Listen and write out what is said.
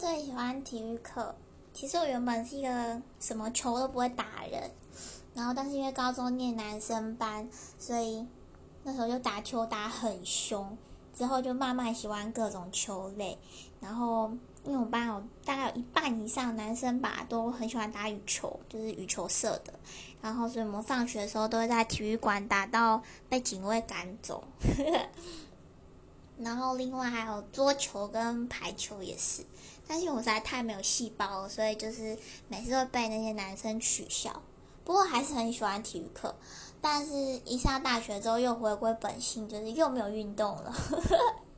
最喜欢体育课。其实我原本是一个什么球都不会打人，然后但是因为高中念男生班，所以那时候就打球打很凶。之后就慢慢喜欢各种球类，然后因为我们班有大概有一半以上男生吧，都很喜欢打羽球，就是羽球社的。然后所以我们放学的时候都会在体育馆打到被警卫赶走。然后另外还有桌球跟排球也是，但是我实在太没有细胞了，所以就是每次都被那些男生取笑。不过还是很喜欢体育课。但是，一上大学之后又回归本性，就是又没有运动了。